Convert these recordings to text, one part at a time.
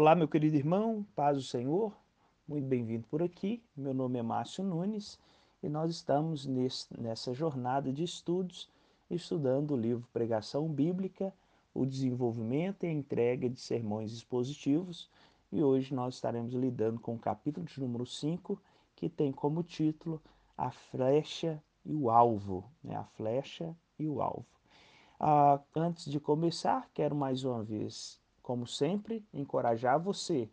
Olá, meu querido irmão, paz do Senhor, muito bem-vindo por aqui. Meu nome é Márcio Nunes e nós estamos nesse, nessa jornada de estudos, estudando o livro Pregação Bíblica, o desenvolvimento e a entrega de sermões expositivos. E hoje nós estaremos lidando com o capítulo de número 5, que tem como título A Flecha e o Alvo. Né? A Flecha e o Alvo. Ah, antes de começar, quero mais uma vez, como sempre, encorajar você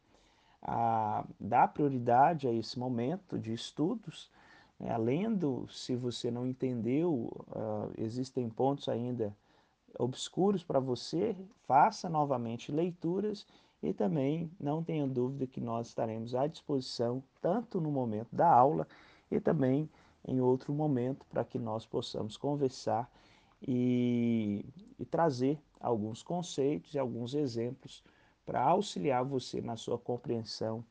a dar prioridade a esse momento de estudos, né? além do, se você não entendeu, uh, existem pontos ainda obscuros para você, faça novamente leituras e também não tenha dúvida que nós estaremos à disposição, tanto no momento da aula e também em outro momento, para que nós possamos conversar e, e trazer alguns conceitos e alguns exemplos para auxiliar você na sua compreensão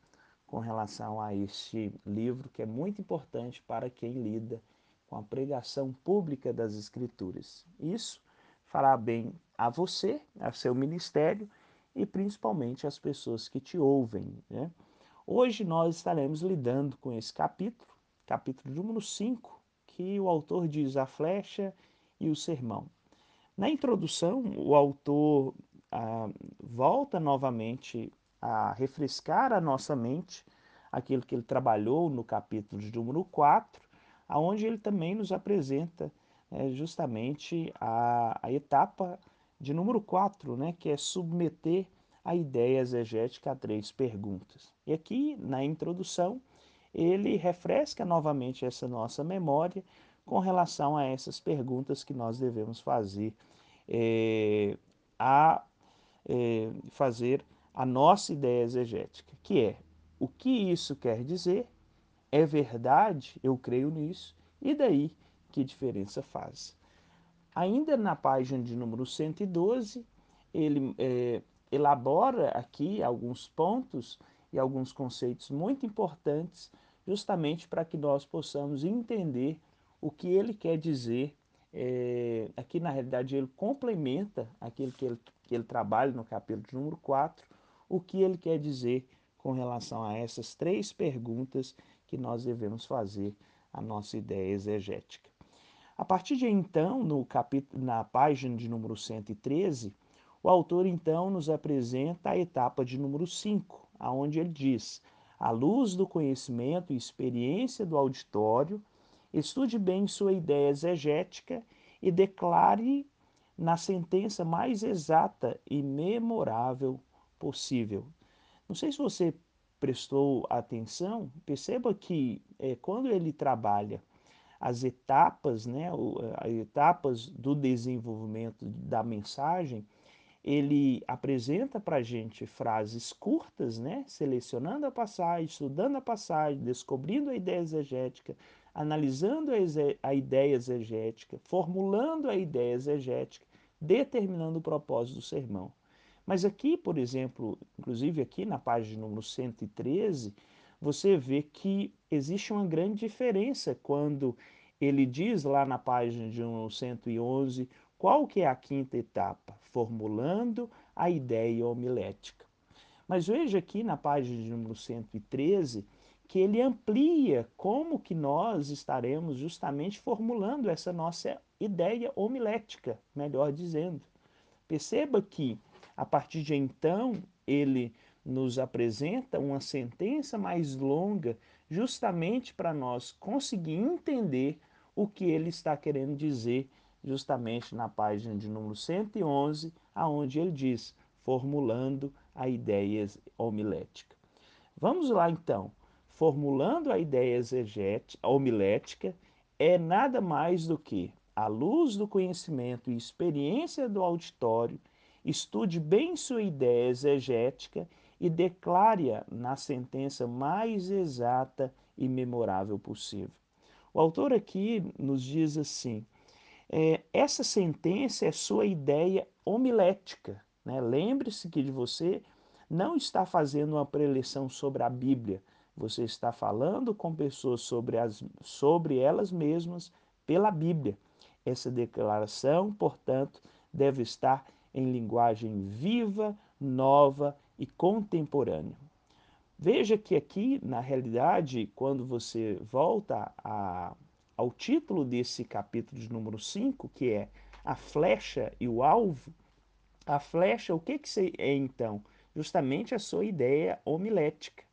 com relação a este livro que é muito importante para quem lida com a pregação pública das Escrituras. Isso fará bem a você, a seu ministério e principalmente às pessoas que te ouvem. Né? Hoje nós estaremos lidando com esse capítulo, capítulo número 5, que o autor diz a flecha e o sermão. Na introdução, o autor ah, volta novamente a refrescar a nossa mente aquilo que ele trabalhou no capítulo de número 4, aonde ele também nos apresenta é, justamente a, a, etapa de número 4, né, que é submeter a ideia exegética a três perguntas. E aqui, na introdução, ele refresca novamente essa nossa memória com relação a essas perguntas que nós devemos fazer é, a é, fazer a nossa ideia exegética, que é o que isso quer dizer, é verdade, eu creio nisso, e daí que diferença faz. Ainda na página de número 112, ele é, elabora aqui alguns pontos e alguns conceitos muito importantes, justamente para que nós possamos entender o que ele quer dizer. É, aqui, na realidade, ele complementa aquilo que ele, que ele trabalha no capítulo número 4, o que ele quer dizer com relação a essas três perguntas que nós devemos fazer a nossa ideia exegética. A partir de então, no capítulo, na página de número 113, o autor então nos apresenta a etapa de número 5, aonde ele diz: à luz do conhecimento e experiência do auditório, Estude bem sua ideia exegética e declare na sentença mais exata e memorável possível. Não sei se você prestou atenção, perceba que é, quando ele trabalha as etapas, né, as etapas do desenvolvimento da mensagem, ele apresenta para a gente frases curtas, né, selecionando a passagem, estudando a passagem, descobrindo a ideia exegética, analisando a ideia exegética, formulando a ideia exegética, determinando o propósito do sermão. Mas aqui, por exemplo, inclusive aqui na página número 113, você vê que existe uma grande diferença quando ele diz lá na página de 111 qual que é a quinta etapa, formulando a ideia homilética. Mas veja aqui na página de número 113 que ele amplia como que nós estaremos justamente formulando essa nossa ideia homilética, melhor dizendo. Perceba que, a partir de então, ele nos apresenta uma sentença mais longa, justamente para nós conseguir entender o que ele está querendo dizer, justamente na página de número 111, aonde ele diz, formulando a ideia homilética. Vamos lá então formulando a ideia exegética, homilética, é nada mais do que, à luz do conhecimento e experiência do auditório, estude bem sua ideia exegética e declare-a na sentença mais exata e memorável possível. O autor aqui nos diz assim, é, essa sentença é sua ideia homilética. Né? Lembre-se que de você não está fazendo uma preleção sobre a Bíblia, você está falando com pessoas sobre, as, sobre elas mesmas pela Bíblia. Essa declaração, portanto, deve estar em linguagem viva, nova e contemporânea. Veja que aqui, na realidade, quando você volta a, ao título desse capítulo de número 5, que é a flecha e o alvo, a flecha, o que, que é então? Justamente a sua ideia homilética.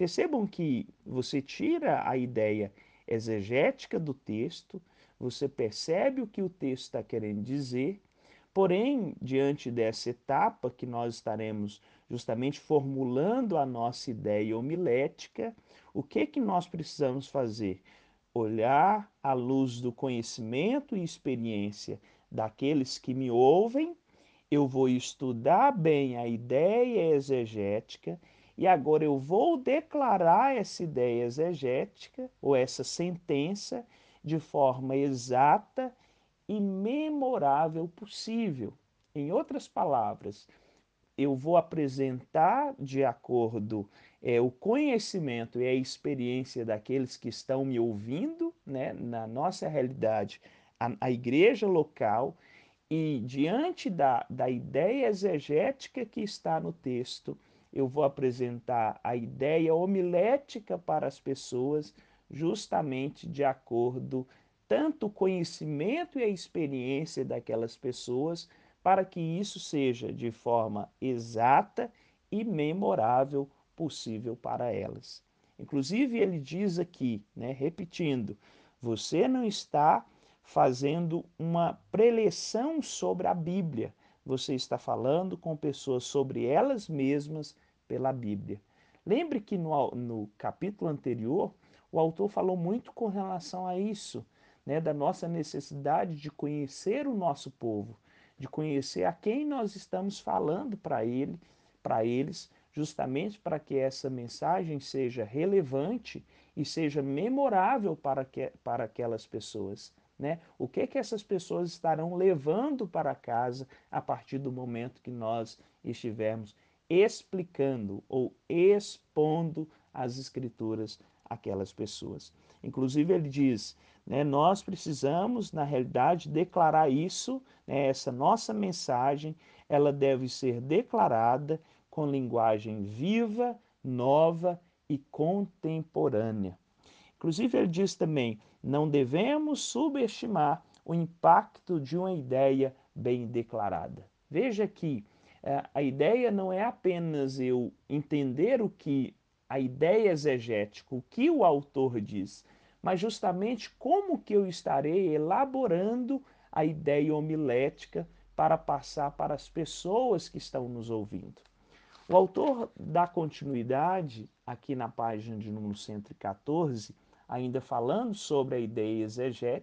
Percebam que você tira a ideia exegética do texto, você percebe o que o texto está querendo dizer, porém, diante dessa etapa que nós estaremos justamente formulando a nossa ideia homilética, o que, que nós precisamos fazer? Olhar à luz do conhecimento e experiência daqueles que me ouvem, eu vou estudar bem a ideia exegética e agora eu vou declarar essa ideia exegética ou essa sentença de forma exata e memorável possível. Em outras palavras, eu vou apresentar de acordo é, o conhecimento e a experiência daqueles que estão me ouvindo, né, na nossa realidade, a, a igreja local, e diante da, da ideia exegética que está no texto, eu vou apresentar a ideia homilética para as pessoas, justamente de acordo tanto o conhecimento e a experiência daquelas pessoas, para que isso seja de forma exata e memorável possível para elas. Inclusive, ele diz aqui, né, repetindo, você não está fazendo uma preleção sobre a Bíblia, você está falando com pessoas sobre elas mesmas pela Bíblia. Lembre que no, no capítulo anterior, o autor falou muito com relação a isso, né, da nossa necessidade de conhecer o nosso povo, de conhecer a quem nós estamos falando para ele, para eles, justamente para que essa mensagem seja relevante e seja memorável para, que, para aquelas pessoas. Né? O que que essas pessoas estarão levando para casa a partir do momento que nós estivermos explicando ou expondo as escrituras àquelas pessoas. Inclusive ele diz, né, nós precisamos na realidade declarar isso, né, essa nossa mensagem, ela deve ser declarada com linguagem viva, nova e contemporânea. Inclusive ele diz também, não devemos subestimar o impacto de uma ideia bem declarada. Veja que eh, a ideia não é apenas eu entender o que a ideia exegética, o que o autor diz, mas justamente como que eu estarei elaborando a ideia homilética para passar para as pessoas que estão nos ouvindo. O autor dá continuidade aqui na página de número 114 ainda falando sobre a ideia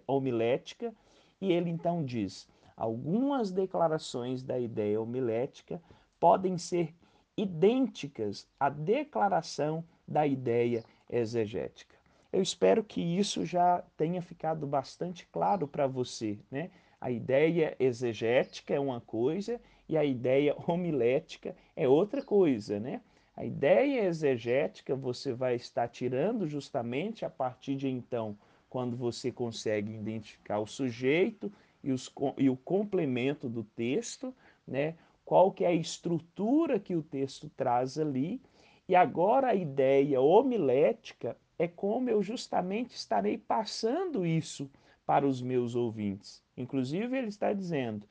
homilética, e ele então diz: algumas declarações da ideia homilética podem ser idênticas à declaração da ideia exegética. Eu espero que isso já tenha ficado bastante claro para você. Né? A ideia exegética é uma coisa e a ideia homilética é outra coisa. Né? A ideia exegética você vai estar tirando justamente a partir de então, quando você consegue identificar o sujeito e, os, e o complemento do texto, né? qual que é a estrutura que o texto traz ali, e agora a ideia homilética é como eu justamente estarei passando isso para os meus ouvintes. Inclusive ele está dizendo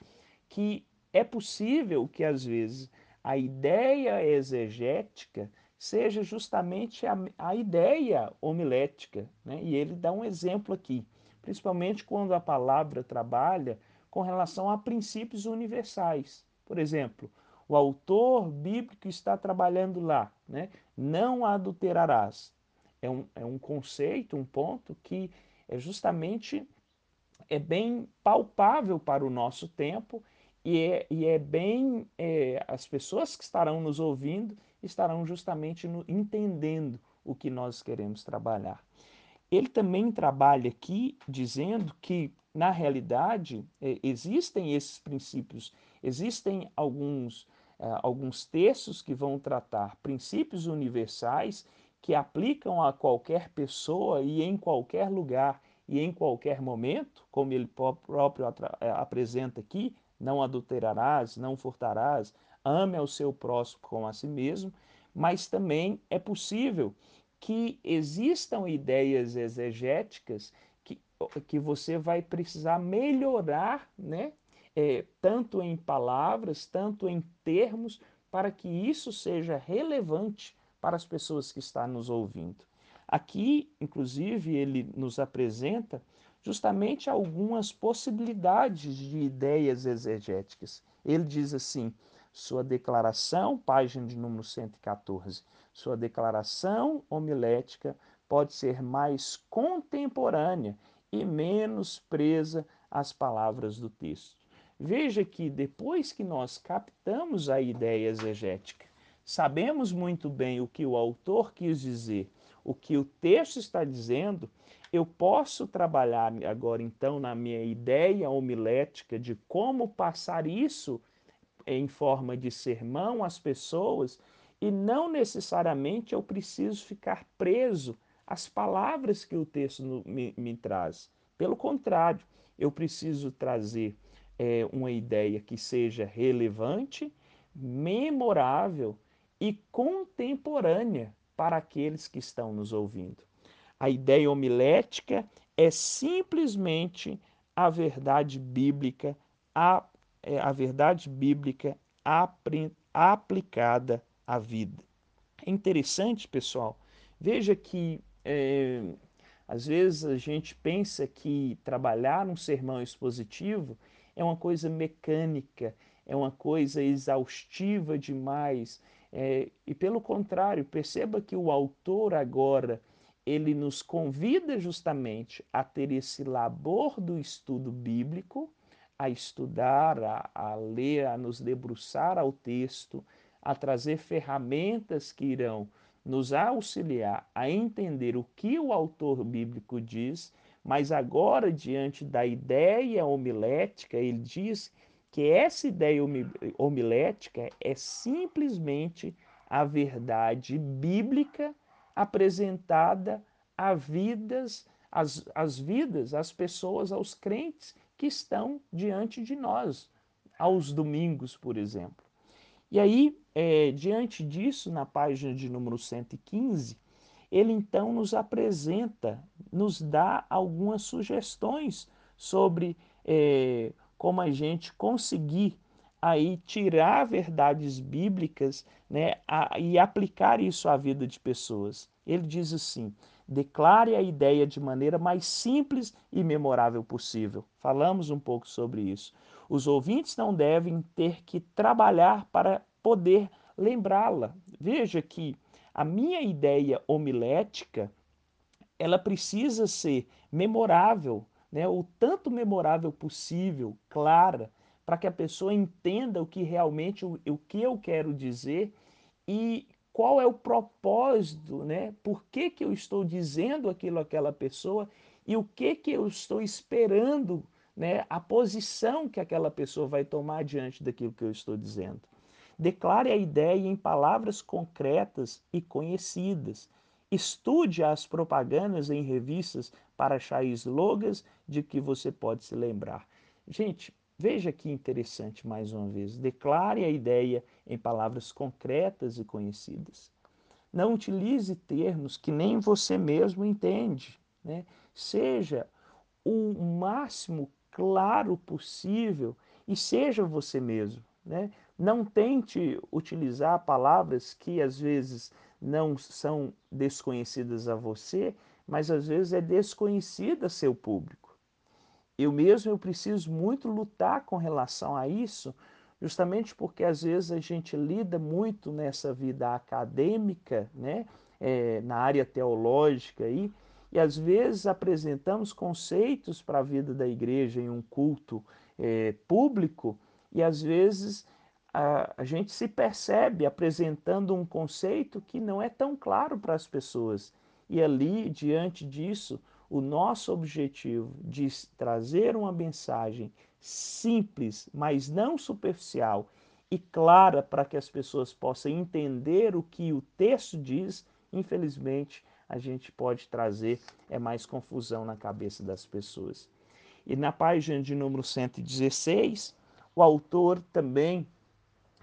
que é possível que às vezes a ideia exegética seja justamente a, a ideia homilética. Né? E ele dá um exemplo aqui, principalmente quando a palavra trabalha com relação a princípios universais. Por exemplo, o autor bíblico está trabalhando lá, né? não adulterarás. É um, é um conceito, um ponto que é justamente é bem palpável para o nosso tempo e é, e é bem, é, as pessoas que estarão nos ouvindo estarão justamente no, entendendo o que nós queremos trabalhar. Ele também trabalha aqui dizendo que, na realidade, é, existem esses princípios, existem alguns, é, alguns textos que vão tratar princípios universais que aplicam a qualquer pessoa e em qualquer lugar e em qualquer momento, como ele próprio é, apresenta aqui, não adulterarás, não furtarás, ame ao seu próximo como a si mesmo, mas também é possível que existam ideias exegéticas que, que você vai precisar melhorar, né? É, tanto em palavras, tanto em termos, para que isso seja relevante para as pessoas que estão nos ouvindo. Aqui, inclusive, ele nos apresenta justamente algumas possibilidades de ideias exegéticas. Ele diz assim: sua declaração, página de número 114, sua declaração homilética pode ser mais contemporânea e menos presa às palavras do texto. Veja que depois que nós captamos a ideia exegética, sabemos muito bem o que o autor quis dizer, o que o texto está dizendo, eu posso trabalhar agora então na minha ideia homilética de como passar isso em forma de sermão às pessoas e não necessariamente eu preciso ficar preso às palavras que o texto me, me traz. Pelo contrário, eu preciso trazer é, uma ideia que seja relevante, memorável e contemporânea para aqueles que estão nos ouvindo. A ideia homilética é simplesmente a verdade bíblica, a, é, a verdade bíblica aplicada à vida. É interessante, pessoal, veja que é, às vezes a gente pensa que trabalhar um sermão expositivo é uma coisa mecânica, é uma coisa exaustiva demais. É, e pelo contrário, perceba que o autor agora ele nos convida justamente a ter esse labor do estudo bíblico, a estudar, a, a ler, a nos debruçar ao texto, a trazer ferramentas que irão nos auxiliar a entender o que o autor bíblico diz mas agora, diante da ideia homilética, ele diz que essa ideia homilética é simplesmente a verdade bíblica apresentada a vidas, as, as vidas, as pessoas, aos crentes que estão diante de nós, aos domingos, por exemplo. E aí, é, diante disso, na página de número 115, ele então nos apresenta, nos dá algumas sugestões sobre é, como a gente conseguir aí tirar verdades bíblicas né, a, e aplicar isso à vida de pessoas. Ele diz assim: declare a ideia de maneira mais simples e memorável possível. Falamos um pouco sobre isso. Os ouvintes não devem ter que trabalhar para poder lembrá-la. Veja que a minha ideia homilética, ela precisa ser memorável, né? o tanto memorável possível, clara, para que a pessoa entenda o que realmente o, o que eu quero dizer e qual é o propósito, né? Por que, que eu estou dizendo aquilo àquela pessoa e o que que eu estou esperando, né? A posição que aquela pessoa vai tomar diante daquilo que eu estou dizendo. Declare a ideia em palavras concretas e conhecidas. Estude as propagandas em revistas para achar slogans de que você pode se lembrar. Gente, veja que interessante mais uma vez. Declare a ideia em palavras concretas e conhecidas. Não utilize termos que nem você mesmo entende. Né? Seja o máximo claro possível e seja você mesmo. Né? Não tente utilizar palavras que às vezes não são desconhecidas a você, mas às vezes é desconhecida a seu público. Eu mesmo eu preciso muito lutar com relação a isso, justamente porque às vezes a gente lida muito nessa vida acadêmica, né, é, na área teológica aí, e às vezes apresentamos conceitos para a vida da igreja em um culto é, público e às vezes a, a gente se percebe apresentando um conceito que não é tão claro para as pessoas. E ali, diante disso, o nosso objetivo de trazer uma mensagem simples, mas não superficial e clara para que as pessoas possam entender o que o texto diz, infelizmente, a gente pode trazer é mais confusão na cabeça das pessoas. E na página de número 116, o autor também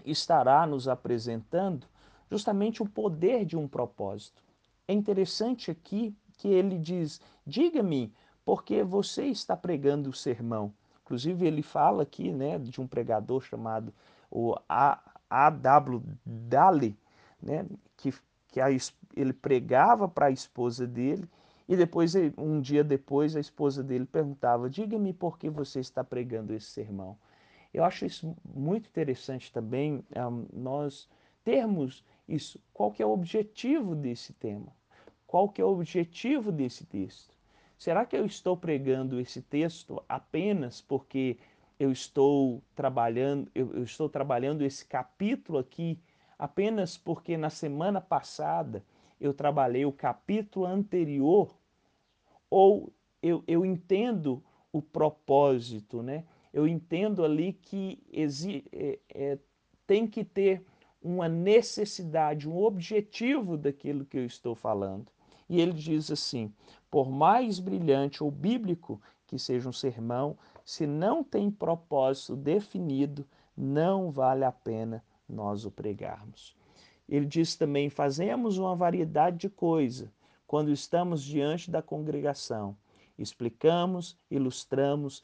estará nos apresentando justamente o poder de um propósito. É interessante aqui que ele diz: diga-me, porque você está pregando o sermão. Inclusive, ele fala aqui né, de um pregador chamado o A.W. Daly, né, que, que a, ele pregava para a esposa dele e depois, um dia depois, a esposa dele perguntava: Diga-me por que você está pregando esse sermão. Eu acho isso muito interessante também, um, nós termos isso. Qual que é o objetivo desse tema? Qual que é o objetivo desse texto? Será que eu estou pregando esse texto apenas porque eu estou trabalhando, eu, eu estou trabalhando esse capítulo aqui apenas porque na semana passada eu trabalhei o capítulo anterior, ou eu, eu entendo o propósito, né? Eu entendo ali que exi, é, é, tem que ter uma necessidade, um objetivo daquilo que eu estou falando. E ele diz assim: por mais brilhante ou bíblico que seja um sermão, se não tem propósito definido, não vale a pena nós o pregarmos. Ele diz também: fazemos uma variedade de coisa quando estamos diante da congregação. Explicamos, ilustramos,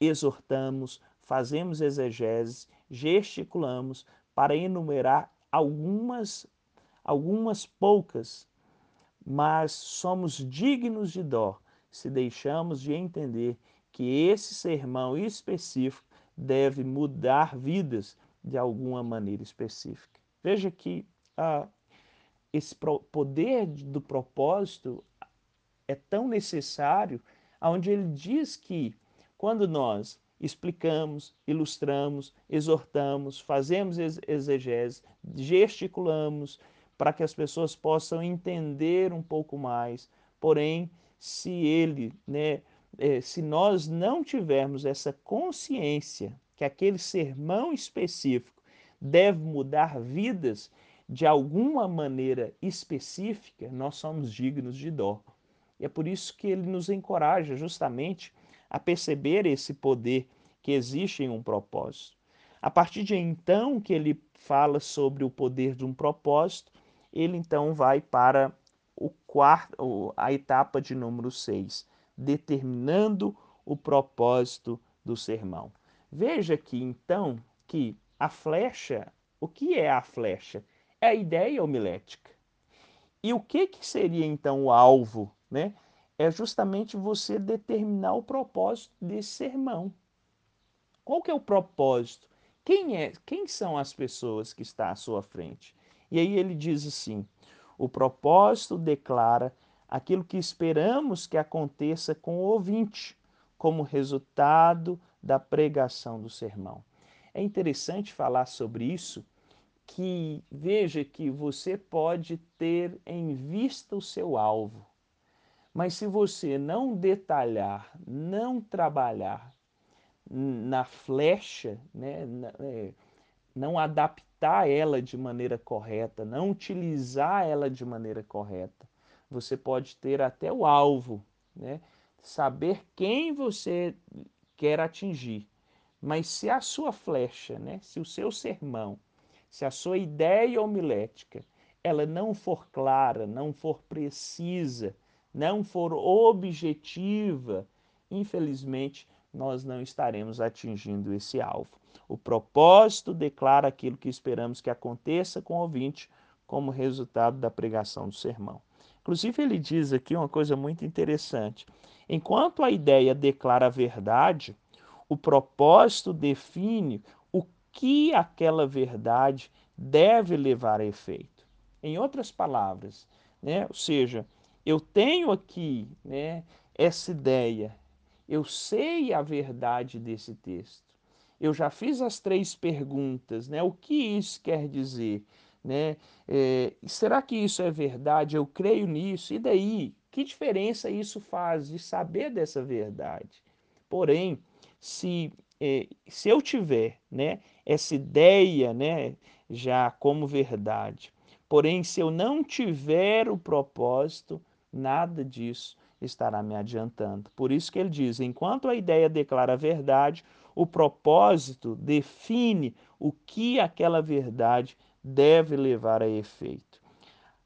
exortamos, fazemos exegeses, gesticulamos para enumerar algumas algumas poucas, mas somos dignos de dó se deixamos de entender que esse sermão específico deve mudar vidas de alguma maneira específica. Veja que ah, esse poder do propósito é tão necessário, onde ele diz que quando nós explicamos, ilustramos, exortamos, fazemos exegese, gesticulamos para que as pessoas possam entender um pouco mais. Porém, se ele, né, é, se nós não tivermos essa consciência que aquele sermão específico deve mudar vidas de alguma maneira específica, nós somos dignos de dó. E é por isso que ele nos encoraja justamente a perceber esse poder que existe em um propósito. A partir de então que ele fala sobre o poder de um propósito, ele então vai para o quarto, a etapa de número 6, determinando o propósito do sermão. Veja aqui então que a flecha, o que é a flecha? É a ideia homilética. E o que, que seria então o alvo? Né? É justamente você determinar o propósito desse sermão. Qual que é o propósito? Quem, é, quem são as pessoas que estão à sua frente? E aí ele diz assim: o propósito declara aquilo que esperamos que aconteça com o ouvinte, como resultado da pregação do sermão. É interessante falar sobre isso, que veja que você pode ter em vista o seu alvo, mas se você não detalhar, não trabalhar na flecha, né, é, não adaptar ela de maneira correta, não utilizar ela de maneira correta, você pode ter até o alvo, né, saber quem você quer atingir, mas se a sua flecha, né, se o seu sermão, se a sua ideia homilética, ela não for clara, não for precisa, não for objetiva, infelizmente nós não estaremos atingindo esse alvo. O propósito declara aquilo que esperamos que aconteça com o ouvinte como resultado da pregação do sermão. Inclusive, ele diz aqui uma coisa muito interessante. Enquanto a ideia declara a verdade, o propósito define o que aquela verdade deve levar a efeito. Em outras palavras, né? ou seja, eu tenho aqui né, essa ideia, eu sei a verdade desse texto. Eu já fiz as três perguntas, né? O que isso quer dizer? Né? É, será que isso é verdade? Eu creio nisso. E daí? Que diferença isso faz de saber dessa verdade? Porém, se, eh, se eu tiver né, essa ideia né, já como verdade, porém, se eu não tiver o propósito, nada disso estará me adiantando. Por isso que ele diz: enquanto a ideia declara a verdade, o propósito define o que aquela verdade deve levar a efeito.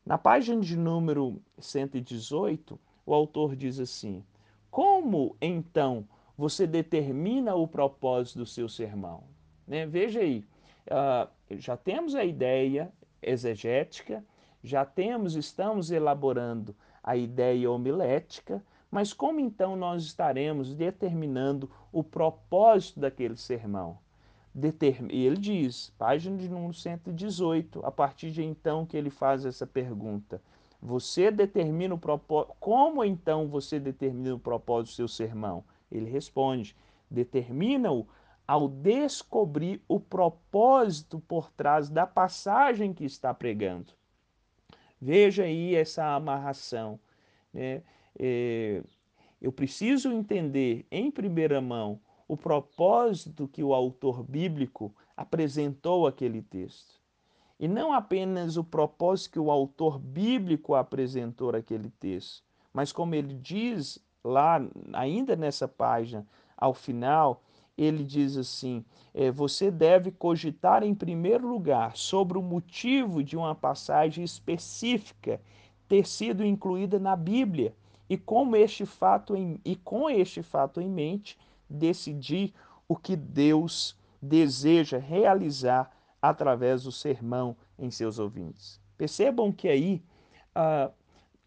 Na página de número 118, o autor diz assim: Como então você determina o propósito do seu sermão? Né? Veja aí, uh, já temos a ideia exegética, já temos, estamos elaborando a ideia homilética, mas como então nós estaremos determinando o propósito daquele sermão? Determ... Ele diz, página de número 118, a partir de então que ele faz essa pergunta. Você determina o propósito. Como então você determina o propósito do seu sermão? Ele responde: determina-o ao descobrir o propósito por trás da passagem que está pregando. Veja aí essa amarração. Né? É, eu preciso entender, em primeira mão, o propósito que o autor bíblico apresentou aquele texto. E não apenas o propósito que o autor bíblico apresentou aquele texto, mas como ele diz lá, ainda nessa página, ao final, ele diz assim: é, você deve cogitar em primeiro lugar sobre o motivo de uma passagem específica ter sido incluída na Bíblia e com este fato em, e com este fato em mente decidir o que Deus deseja realizar através do sermão em seus ouvintes. Percebam que aí uh,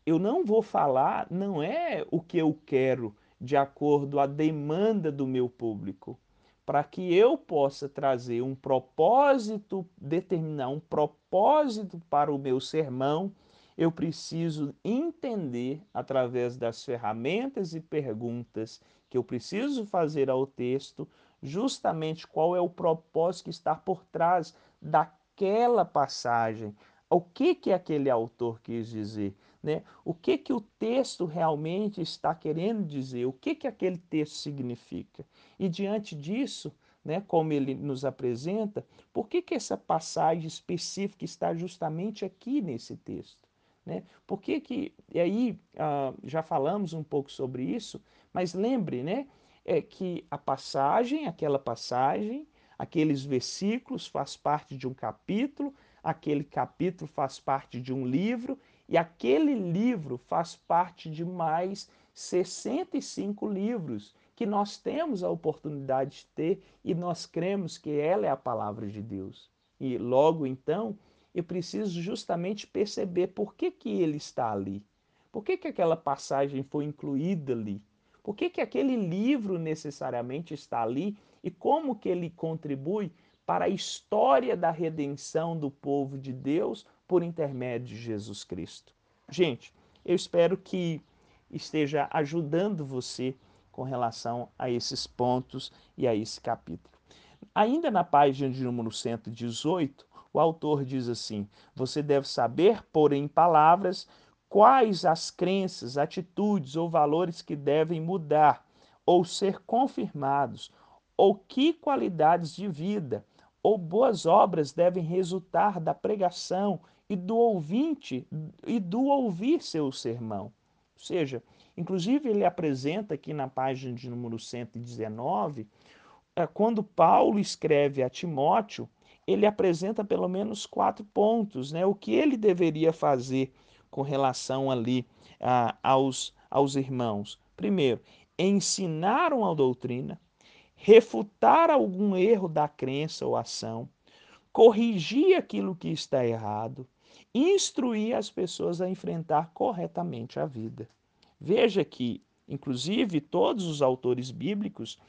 eu não vou falar, não é o que eu quero de acordo à demanda do meu público, para que eu possa trazer um propósito, determinar um propósito para o meu sermão, eu preciso entender através das ferramentas e perguntas que eu preciso fazer ao texto, justamente qual é o propósito que está por trás daquela passagem. O que que aquele autor quis dizer? Né? O que, que o texto realmente está querendo dizer? O que, que aquele texto significa? E diante disso, né, como ele nos apresenta, por que, que essa passagem específica está justamente aqui nesse texto? Né? Por que que, e aí ah, já falamos um pouco sobre isso, mas lembre né, é que a passagem, aquela passagem, aqueles versículos faz parte de um capítulo, aquele capítulo faz parte de um livro e aquele livro faz parte de mais 65 livros que nós temos a oportunidade de ter e nós cremos que ela é a palavra de Deus. E logo então, eu preciso justamente perceber por que, que ele está ali. Por que, que aquela passagem foi incluída ali? Por que, que aquele livro necessariamente está ali e como que ele contribui para a história da redenção do povo de Deus por intermédio de Jesus Cristo. Gente, eu espero que esteja ajudando você com relação a esses pontos e a esse capítulo. Ainda na página de número 118, o autor diz assim: Você deve saber pôr em palavras quais as crenças, atitudes ou valores que devem mudar ou ser confirmados, ou que qualidades de vida ou boas obras devem resultar da pregação e do ouvinte e do ouvir seu sermão. Ou seja, inclusive ele apresenta aqui na página de número 119, é, quando Paulo escreve a Timóteo, ele apresenta pelo menos quatro pontos, né? O que ele deveria fazer com relação ali a, aos, aos irmãos. Primeiro, ensinar uma doutrina refutar algum erro da crença ou ação, corrigir aquilo que está errado, instruir as pessoas a enfrentar corretamente a vida. Veja que, inclusive, todos os autores bíblicos,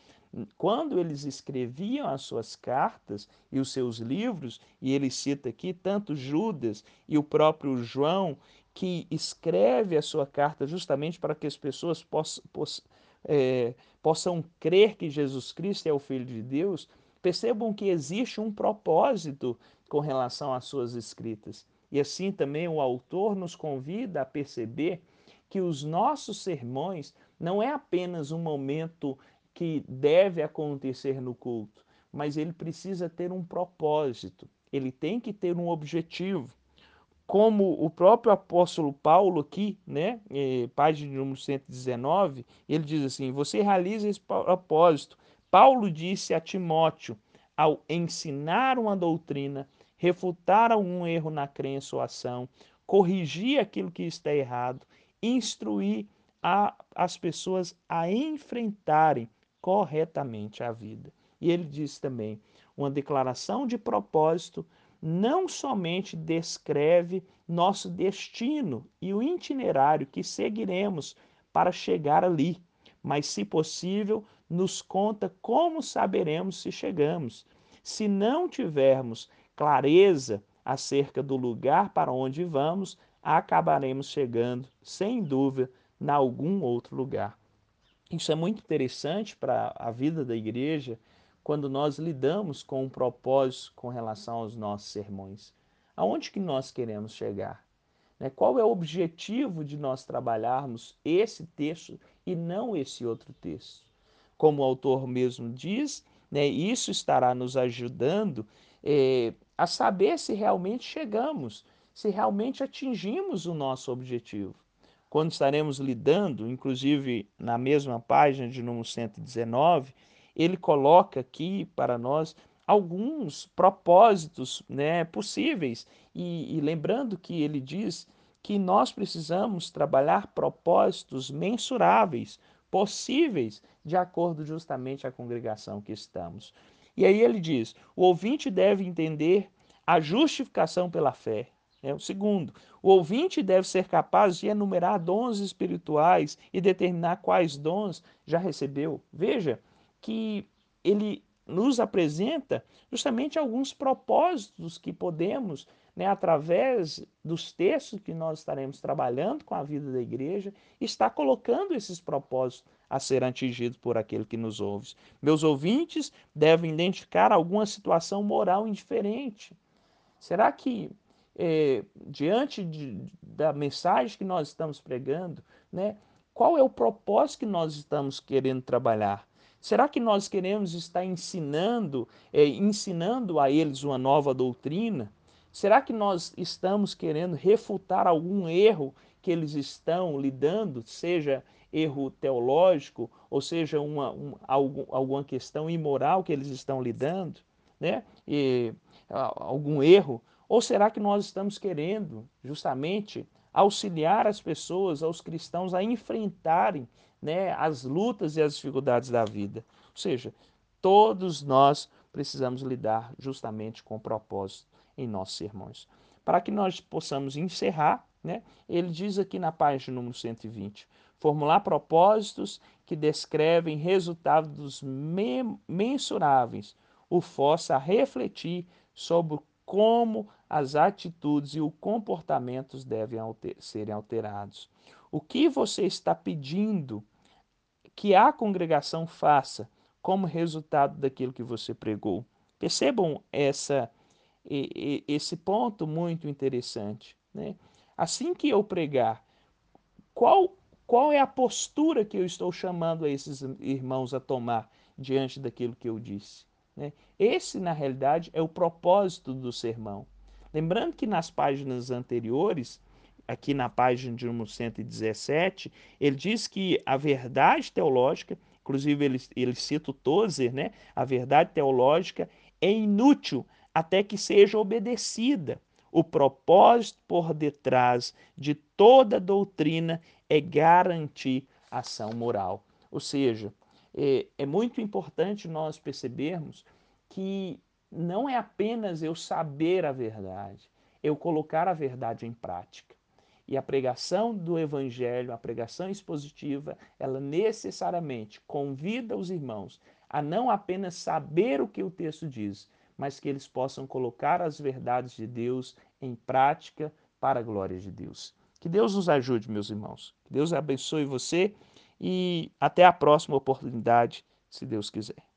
quando eles escreviam as suas cartas e os seus livros, e ele cita aqui tanto Judas e o próprio João, que escreve a sua carta justamente para que as pessoas possam, possam é, possam crer que Jesus Cristo é o Filho de Deus, percebam que existe um propósito com relação às suas escritas. E assim também o autor nos convida a perceber que os nossos sermões não é apenas um momento que deve acontecer no culto, mas ele precisa ter um propósito, ele tem que ter um objetivo como o próprio apóstolo Paulo aqui, né, é, página número 119, ele diz assim: Você realiza esse propósito. Paulo disse a Timóteo: ao ensinar uma doutrina, refutar algum erro na crença ou ação, corrigir aquilo que está errado, instruir a, as pessoas a enfrentarem corretamente a vida. E ele diz também: uma declaração de propósito não somente descreve nosso destino e o itinerário que seguiremos para chegar ali, mas, se possível, nos conta como saberemos se chegamos. Se não tivermos clareza acerca do lugar para onde vamos, acabaremos chegando, sem dúvida, em algum outro lugar. Isso é muito interessante para a vida da igreja quando nós lidamos com um propósito com relação aos nossos sermões. Aonde que nós queremos chegar? Né? Qual é o objetivo de nós trabalharmos esse texto e não esse outro texto? Como o autor mesmo diz, né, isso estará nos ajudando é, a saber se realmente chegamos, se realmente atingimos o nosso objetivo. Quando estaremos lidando, inclusive na mesma página de número 119, ele coloca aqui para nós alguns propósitos né, possíveis. E, e lembrando que ele diz que nós precisamos trabalhar propósitos mensuráveis, possíveis, de acordo justamente com a congregação que estamos. E aí ele diz: o ouvinte deve entender a justificação pela fé. É o segundo, o ouvinte deve ser capaz de enumerar dons espirituais e determinar quais dons já recebeu. Veja, que ele nos apresenta justamente alguns propósitos que podemos, né, através dos textos que nós estaremos trabalhando com a vida da igreja, estar colocando esses propósitos a ser atingidos por aquele que nos ouve. Meus ouvintes devem identificar alguma situação moral indiferente. Será que, é, diante de, da mensagem que nós estamos pregando, né, qual é o propósito que nós estamos querendo trabalhar? Será que nós queremos estar ensinando, é, ensinando a eles uma nova doutrina? Será que nós estamos querendo refutar algum erro que eles estão lidando, seja erro teológico, ou seja, uma, um, algum, alguma questão imoral que eles estão lidando, né? E, algum erro? Ou será que nós estamos querendo justamente auxiliar as pessoas, aos cristãos, a enfrentarem né, as lutas e as dificuldades da vida. Ou seja, todos nós precisamos lidar justamente com o propósito em nossos sermões. Para que nós possamos encerrar, né, ele diz aqui na página número 120, formular propósitos que descrevem resultados mensuráveis, o força a refletir sobre como as atitudes e os comportamentos devem alter serem alterados. O que você está pedindo que a congregação faça como resultado daquilo que você pregou? Percebam essa, esse ponto muito interessante. Né? Assim que eu pregar, qual, qual é a postura que eu estou chamando a esses irmãos a tomar diante daquilo que eu disse? Né? Esse, na realidade, é o propósito do sermão. Lembrando que nas páginas anteriores, aqui na página de número 117, ele diz que a verdade teológica, inclusive ele, ele cita o Tozer, né? a verdade teológica é inútil até que seja obedecida. O propósito por detrás de toda doutrina é garantir ação moral. Ou seja, é, é muito importante nós percebermos que não é apenas eu saber a verdade, eu colocar a verdade em prática. E a pregação do evangelho, a pregação expositiva, ela necessariamente convida os irmãos a não apenas saber o que o texto diz, mas que eles possam colocar as verdades de Deus em prática para a glória de Deus. Que Deus nos ajude, meus irmãos. Que Deus abençoe você e até a próxima oportunidade, se Deus quiser.